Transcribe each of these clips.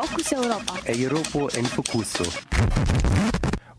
Fokus Europa. Europa en Focuso.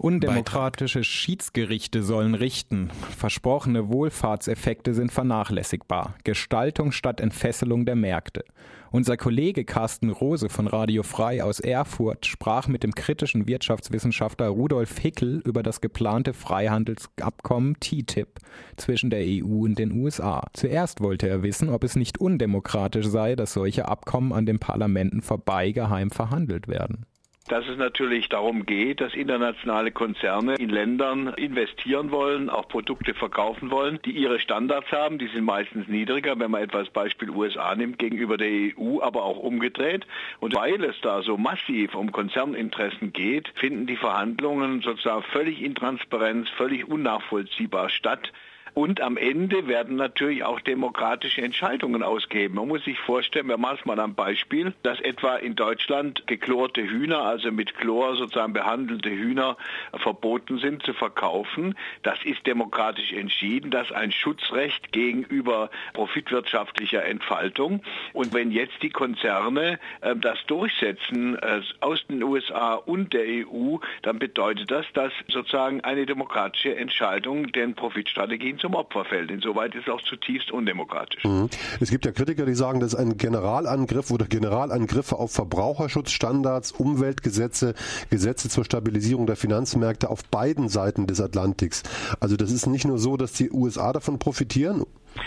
Undemokratische Schiedsgerichte sollen richten. Versprochene Wohlfahrtseffekte sind vernachlässigbar. Gestaltung statt Entfesselung der Märkte. Unser Kollege Carsten Rose von Radio Frei aus Erfurt sprach mit dem kritischen Wirtschaftswissenschaftler Rudolf Hickel über das geplante Freihandelsabkommen TTIP zwischen der EU und den USA. Zuerst wollte er wissen, ob es nicht undemokratisch sei, dass solche Abkommen an den Parlamenten vorbei geheim verhandelt werden dass es natürlich darum geht, dass internationale Konzerne in Ländern investieren wollen, auch Produkte verkaufen wollen, die ihre Standards haben. Die sind meistens niedriger, wenn man etwas Beispiel USA nimmt, gegenüber der EU, aber auch umgedreht. Und weil es da so massiv um Konzerninteressen geht, finden die Verhandlungen sozusagen völlig intransparent, völlig unnachvollziehbar statt. Und am Ende werden natürlich auch demokratische Entscheidungen ausgeben. Man muss sich vorstellen, wir machen es mal am Beispiel, dass etwa in Deutschland geklorte Hühner, also mit Chlor sozusagen behandelte Hühner verboten sind zu verkaufen. Das ist demokratisch entschieden. Das ist ein Schutzrecht gegenüber profitwirtschaftlicher Entfaltung. Und wenn jetzt die Konzerne äh, das durchsetzen äh, aus den USA und der EU, dann bedeutet das, dass sozusagen eine demokratische Entscheidung den Profitstrategien zum Opfer fällt. Insoweit ist es auch zutiefst undemokratisch. Mhm. Es gibt ja Kritiker, die sagen, das ist ein Generalangriff oder Generalangriffe auf Verbraucherschutzstandards, Umweltgesetze, Gesetze zur Stabilisierung der Finanzmärkte auf beiden Seiten des Atlantiks. Also das ist nicht nur so, dass die USA davon profitieren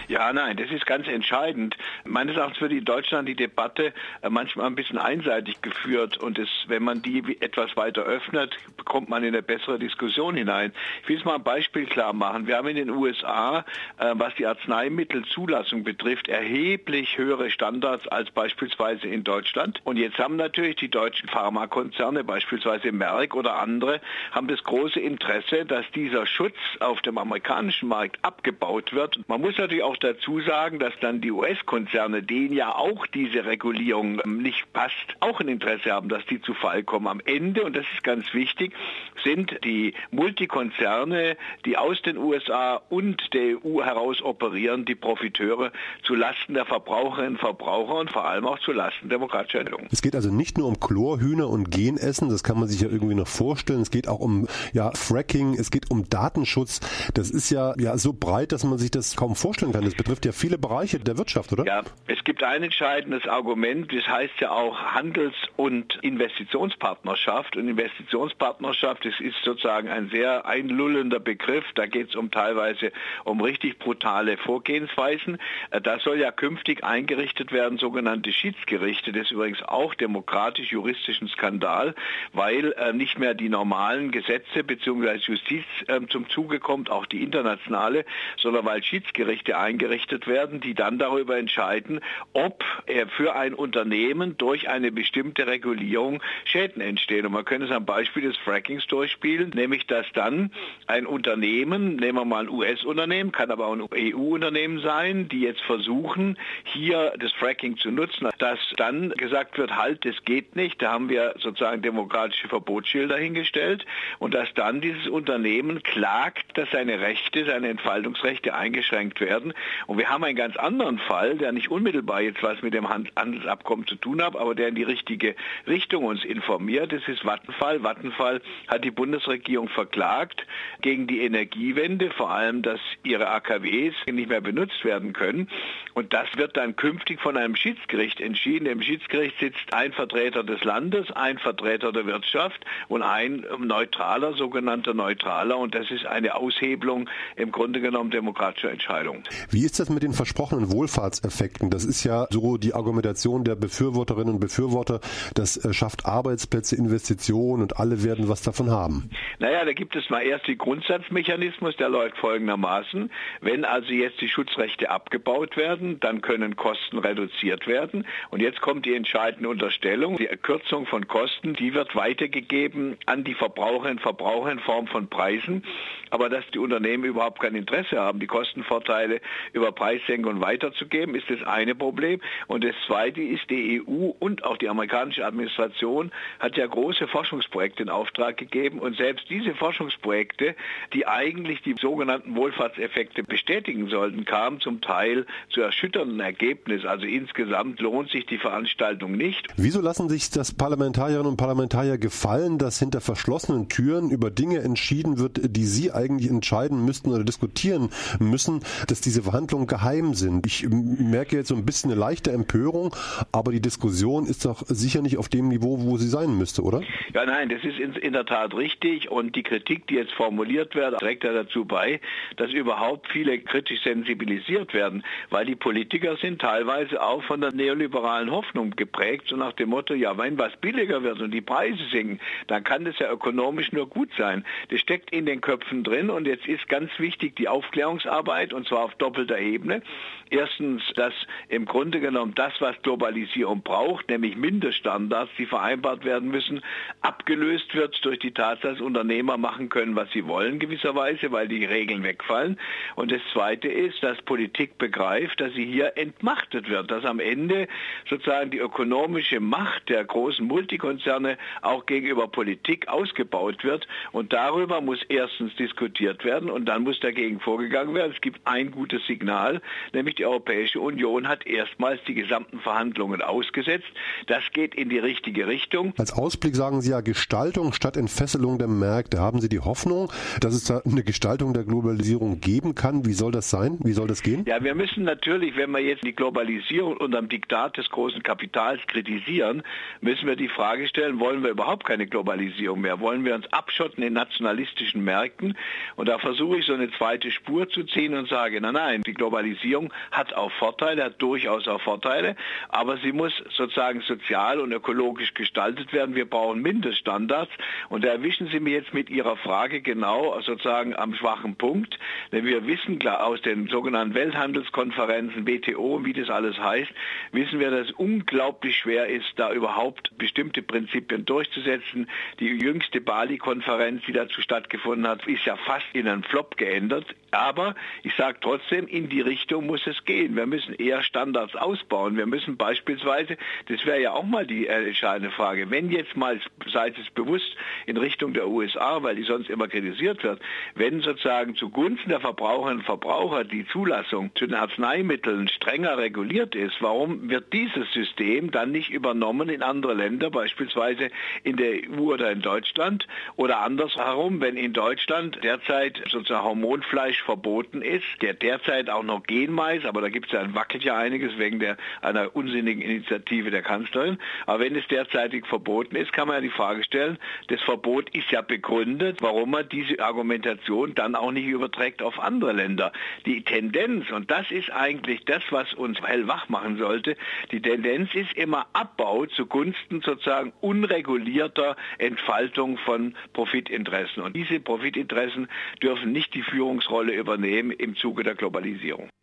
ja, nein, das ist ganz entscheidend. Meines Erachtens wird in Deutschland die Debatte äh, manchmal ein bisschen einseitig geführt und es, wenn man die etwas weiter öffnet, bekommt man in eine bessere Diskussion hinein. Ich will es mal ein Beispiel klar machen. Wir haben in den USA, äh, was die Arzneimittelzulassung betrifft, erheblich höhere Standards als beispielsweise in Deutschland. Und jetzt haben natürlich die deutschen Pharmakonzerne, beispielsweise Merck oder andere, haben das große Interesse, dass dieser Schutz auf dem amerikanischen Markt abgebaut wird. Man muss natürlich auch dazu sagen, dass dann die US-Konzerne, denen ja auch diese Regulierung ähm, nicht passt, auch ein Interesse haben, dass die zu Fall kommen. Am Ende, und das ist ganz wichtig, sind die Multikonzerne, die aus den USA und der EU heraus operieren, die Profiteure zu Lasten der Verbraucherinnen und Verbraucher und vor allem auch zu Lasten demokratischer Entwicklung. Es geht also nicht nur um Chlorhühner und Genessen, das kann man sich ja irgendwie noch vorstellen. Es geht auch um ja, Fracking, es geht um Datenschutz. Das ist ja, ja so breit, dass man sich das kaum vorstellen kann. Das betrifft ja viele Bereiche der Wirtschaft, oder? Ja, es gibt ein entscheidendes Argument, das heißt ja auch Handels- und Investitionspartnerschaft. Und Investitionspartnerschaft, das ist sozusagen ein sehr einlullender Begriff. Da geht es um teilweise um richtig brutale Vorgehensweisen. Äh, da soll ja künftig eingerichtet werden, sogenannte Schiedsgerichte. Das ist übrigens auch demokratisch-juristischen Skandal, weil äh, nicht mehr die normalen Gesetze bzw. Justiz äh, zum Zuge kommt, auch die internationale, sondern weil Schiedsgerichte eingerichtet werden, die dann darüber entscheiden, ob für ein Unternehmen durch eine bestimmte Regulierung Schäden entstehen. Und man könnte es am Beispiel des Frackings durchspielen, nämlich dass dann ein Unternehmen, nehmen wir mal ein US-Unternehmen, kann aber auch ein EU-Unternehmen sein, die jetzt versuchen, hier das Fracking zu nutzen, dass dann gesagt wird, halt, das geht nicht, da haben wir sozusagen demokratische Verbotsschilder hingestellt. Und dass dann dieses Unternehmen klagt, dass seine Rechte, seine Entfaltungsrechte eingeschränkt werden und wir haben einen ganz anderen Fall, der nicht unmittelbar jetzt was mit dem Handelsabkommen zu tun hat, aber der in die richtige Richtung uns informiert. Das ist Vattenfall. Vattenfall hat die Bundesregierung verklagt gegen die Energiewende, vor allem, dass ihre AKWs nicht mehr benutzt werden können. Und das wird dann künftig von einem Schiedsgericht entschieden. Im Schiedsgericht sitzt ein Vertreter des Landes, ein Vertreter der Wirtschaft und ein neutraler, sogenannter neutraler. Und das ist eine Aushebelung im Grunde genommen demokratischer Entscheidung. Wie ist das mit den versprochenen Wohlfahrtseffekten? Das ist ja so die Argumentation der Befürworterinnen und Befürworter. Das äh, schafft Arbeitsplätze, Investitionen und alle werden was davon haben. Naja, da gibt es mal erst den Grundsatzmechanismus, der läuft folgendermaßen. Wenn also jetzt die Schutzrechte abgebaut werden, dann können Kosten reduziert werden. Und jetzt kommt die entscheidende Unterstellung. Die Erkürzung von Kosten, die wird weitergegeben an die Verbraucherinnen und Verbraucher in Form von Preisen. Aber dass die Unternehmen überhaupt kein Interesse haben, die Kostenvorteile über Preissenkungen weiterzugeben, ist das eine Problem. Und das zweite ist, die EU und auch die amerikanische Administration hat ja große Forschungsprojekte in Auftrag gegeben und selbst diese Forschungsprojekte, die eigentlich die sogenannten Wohlfahrtseffekte bestätigen sollten, kamen zum Teil zu erschütternden Ergebnissen. Also insgesamt lohnt sich die Veranstaltung nicht. Wieso lassen sich das Parlamentarierinnen und Parlamentarier gefallen, dass hinter verschlossenen Türen über Dinge entschieden wird, die sie eigentlich entscheiden müssten oder diskutieren müssen, dass diese Verhandlungen geheim sind? Ich merke jetzt so ein bisschen eine leichte Empörung, aber die Diskussion ist doch sicher nicht auf dem Niveau, wo sie sein müsste, oder? Ja, nein, das ist in, der Tat richtig und die Kritik, die jetzt formuliert wird, trägt ja dazu bei, dass überhaupt viele kritisch sensibilisiert werden, weil die Politiker sind teilweise auch von der neoliberalen Hoffnung geprägt, so nach dem Motto, ja, wenn was billiger wird und die Preise sinken, dann kann das ja ökonomisch nur gut sein. Das steckt in den Köpfen drin und jetzt ist ganz wichtig die Aufklärungsarbeit und zwar auf doppelter Ebene. Erstens, dass im Grunde genommen das, was Globalisierung braucht, nämlich Mindeststandards, die vereinbart werden müssen, abgelöst wird durch die Tatsache, dass Unternehmer machen können, was sie wollen gewisserweise, weil die Regeln wegfallen. Und das Zweite ist, dass Politik begreift, dass sie hier entmachtet wird, dass am Ende sozusagen die ökonomische Macht der großen Multikonzerne auch gegenüber Politik ausgebaut wird. Und darüber muss erstens diskutiert werden und dann muss dagegen vorgegangen werden. Es gibt ein gutes Signal, nämlich die Europäische Union hat erstmals die gesamten Verhandlungen ausgesetzt. Das geht in die richtige Richtung. Als Ausblick sagen Sie ja Gestaltung statt Entfesselung der Märkte. Haben Sie die Hoffnung, dass es da eine Gestaltung der Globalisierung geben kann? Wie soll das sein? Wie soll das gehen? Ja, wir müssen natürlich, wenn wir jetzt die Globalisierung unter dem Diktat des großen Kapitals kritisieren, müssen wir die Frage stellen, wollen wir überhaupt keine Globalisierung mehr? Wollen wir uns abschotten in nationalistischen Märkten? Und da versuche ich so eine zweite Spur zu ziehen und sage, nein, die Globalisierung hat auch Vorteile, hat durchaus auch Vorteile, aber sie muss sozusagen sozial und ökologisch gestaltet werden. Wir brauchen Mindeststandards und da erwischen Sie mir jetzt mit Ihrer Frage genau sozusagen am schwachen Punkt, denn wir wissen klar aus den sogenannten Welthandelskonferenzen, WTO, wie das alles heißt, wissen wir, dass es unglaublich schwer ist, da überhaupt bestimmte Prinzipien durchzusetzen. Die jüngste Bali-Konferenz, die dazu stattgefunden hat, ist ja fast in einen Flop geändert. Aber ich sage trotzdem, in die Richtung muss es gehen. Wir müssen eher Standards ausbauen. Wir müssen beispielsweise, das wäre ja auch mal die äh, entscheidende Frage, wenn jetzt mal, sei es bewusst, in Richtung der USA, weil die sonst immer kritisiert wird, wenn sozusagen zugunsten der Verbraucherinnen und Verbraucher die Zulassung zu den Arzneimitteln strenger reguliert ist, warum wird dieses System dann nicht übernommen in andere Länder, beispielsweise in der EU oder in Deutschland? Oder andersherum, wenn in Deutschland derzeit sozusagen Hormonfleisch verboten ist, der derzeit auch noch Genmais, aber da gibt es ja, wackelt ja einiges wegen der, einer unsinnigen Initiative der Kanzlerin. Aber wenn es derzeitig verboten ist, kann man ja die Frage stellen, das Verbot ist ja begründet, warum man diese Argumentation dann auch nicht überträgt auf andere Länder. Die Tendenz, und das ist eigentlich das, was uns hellwach machen sollte, die Tendenz ist immer Abbau zugunsten sozusagen unregulierter Entfaltung von Profitinteressen. Und diese Profitinteressen dürfen nicht die Führungsrolle übernehmen im Zuge der Globalisierung.